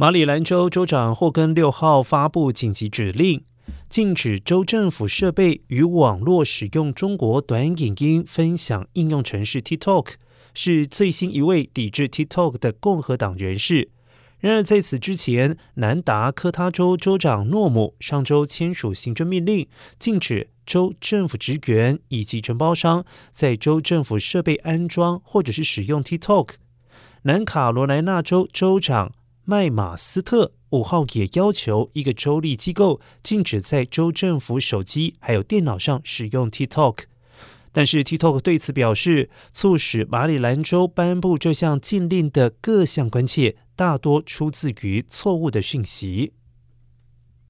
马里兰州州长霍根六号发布紧急指令，禁止州政府设备与网络使用中国短影音分享应用程式 TikTok，是最新一位抵制 TikTok 的共和党人士。然而，在此之前，南达科他州州长诺姆上周签署行政命令，禁止州政府职员以及承包商在州政府设备安装或者是使用 TikTok。南卡罗来纳州州长。麦马斯特五号也要求一个州立机构禁止在州政府手机还有电脑上使用 TikTok，但是 TikTok 对此表示，促使马里兰州颁布这项禁令的各项关切，大多出自于错误的讯息。